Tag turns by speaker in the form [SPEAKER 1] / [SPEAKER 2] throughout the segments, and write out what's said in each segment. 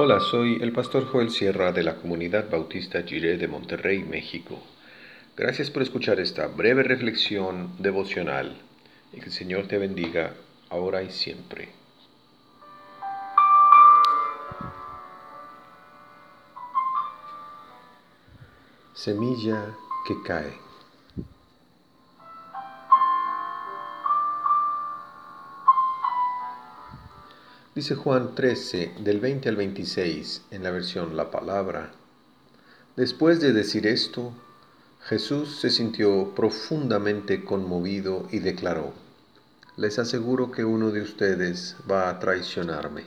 [SPEAKER 1] Hola, soy el pastor Joel Sierra de la comunidad bautista Jiré de Monterrey, México. Gracias por escuchar esta breve reflexión devocional y que el Señor te bendiga ahora y siempre. Semilla que cae. Dice Juan 13, del 20 al 26, en la versión La Palabra. Después de decir esto, Jesús se sintió profundamente conmovido y declaró, Les aseguro que uno de ustedes va a traicionarme.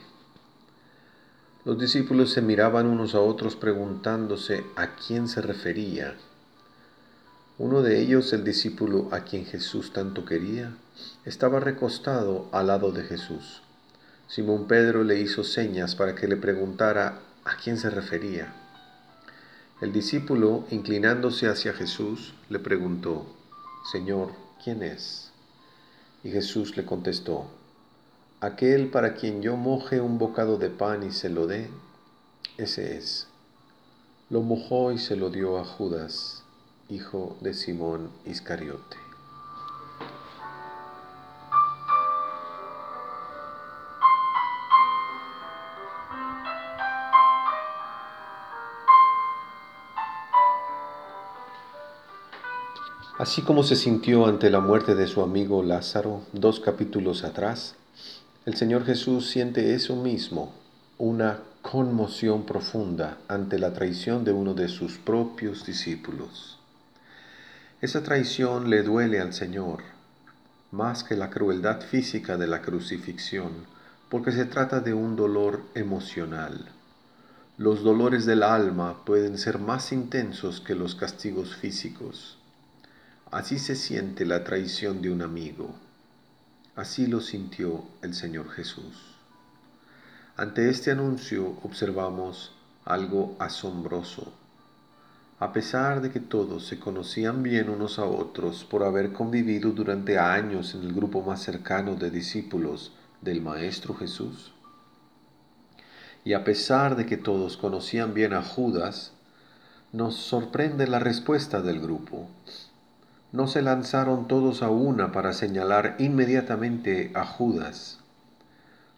[SPEAKER 1] Los discípulos se miraban unos a otros preguntándose a quién se refería. Uno de ellos, el discípulo a quien Jesús tanto quería, estaba recostado al lado de Jesús Simón Pedro le hizo señas para que le preguntara a quién se refería. El discípulo, inclinándose hacia Jesús, le preguntó, Señor, ¿quién es? Y Jesús le contestó, Aquel para quien yo moje un bocado de pan y se lo dé, ese es. Lo mojó y se lo dio a Judas, hijo de Simón Iscariote. Así como se sintió ante la muerte de su amigo Lázaro dos capítulos atrás, el Señor Jesús siente eso mismo, una conmoción profunda ante la traición de uno de sus propios discípulos. Esa traición le duele al Señor, más que la crueldad física de la crucifixión, porque se trata de un dolor emocional. Los dolores del alma pueden ser más intensos que los castigos físicos. Así se siente la traición de un amigo. Así lo sintió el Señor Jesús. Ante este anuncio observamos algo asombroso. A pesar de que todos se conocían bien unos a otros por haber convivido durante años en el grupo más cercano de discípulos del Maestro Jesús, y a pesar de que todos conocían bien a Judas, nos sorprende la respuesta del grupo no se lanzaron todos a una para señalar inmediatamente a Judas.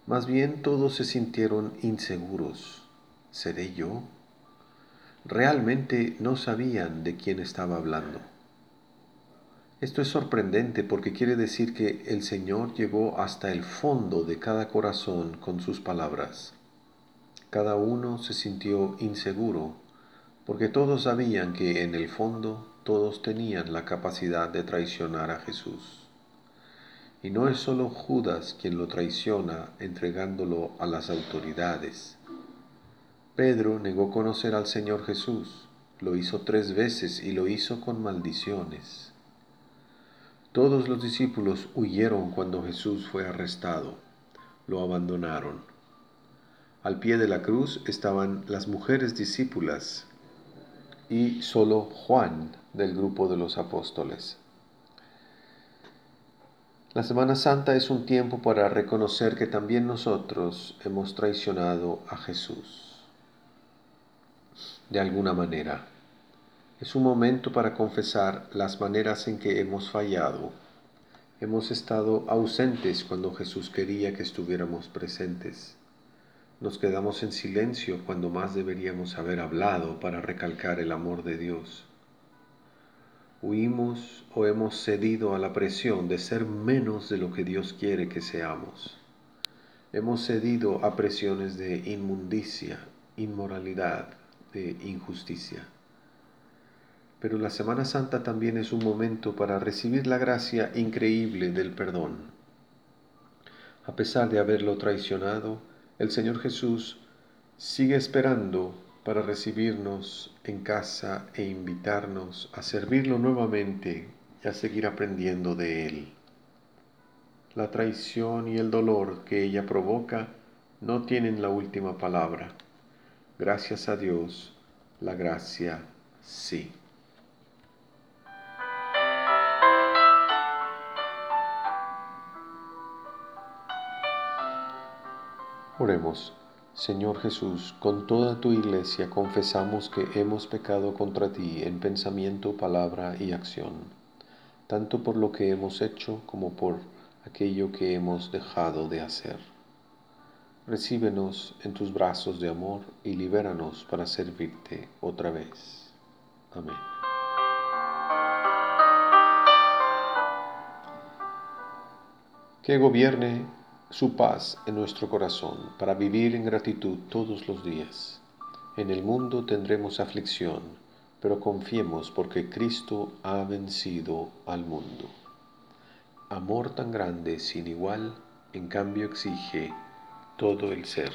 [SPEAKER 1] Más bien todos se sintieron inseguros. ¿Seré yo? Realmente no sabían de quién estaba hablando. Esto es sorprendente porque quiere decir que el Señor llegó hasta el fondo de cada corazón con sus palabras. Cada uno se sintió inseguro porque todos sabían que en el fondo todos tenían la capacidad de traicionar a Jesús. Y no es solo Judas quien lo traiciona entregándolo a las autoridades. Pedro negó conocer al Señor Jesús, lo hizo tres veces y lo hizo con maldiciones. Todos los discípulos huyeron cuando Jesús fue arrestado, lo abandonaron. Al pie de la cruz estaban las mujeres discípulas y solo Juan del grupo de los apóstoles. La Semana Santa es un tiempo para reconocer que también nosotros hemos traicionado a Jesús. De alguna manera. Es un momento para confesar las maneras en que hemos fallado. Hemos estado ausentes cuando Jesús quería que estuviéramos presentes nos quedamos en silencio cuando más deberíamos haber hablado para recalcar el amor de Dios. Huimos o hemos cedido a la presión de ser menos de lo que Dios quiere que seamos. Hemos cedido a presiones de inmundicia, inmoralidad, de injusticia. Pero la Semana Santa también es un momento para recibir la gracia increíble del perdón. A pesar de haberlo traicionado, el Señor Jesús sigue esperando para recibirnos en casa e invitarnos a servirlo nuevamente y a seguir aprendiendo de Él. La traición y el dolor que ella provoca no tienen la última palabra. Gracias a Dios, la gracia sí. Oremos. Señor Jesús, con toda tu iglesia confesamos que hemos pecado contra ti en pensamiento, palabra y acción, tanto por lo que hemos hecho como por aquello que hemos dejado de hacer. Recíbenos en tus brazos de amor y libéranos para servirte otra vez. Amén. Que gobierne su paz en nuestro corazón para vivir en gratitud todos los días. En el mundo tendremos aflicción, pero confiemos porque Cristo ha vencido al mundo. Amor tan grande sin igual, en cambio exige todo el ser.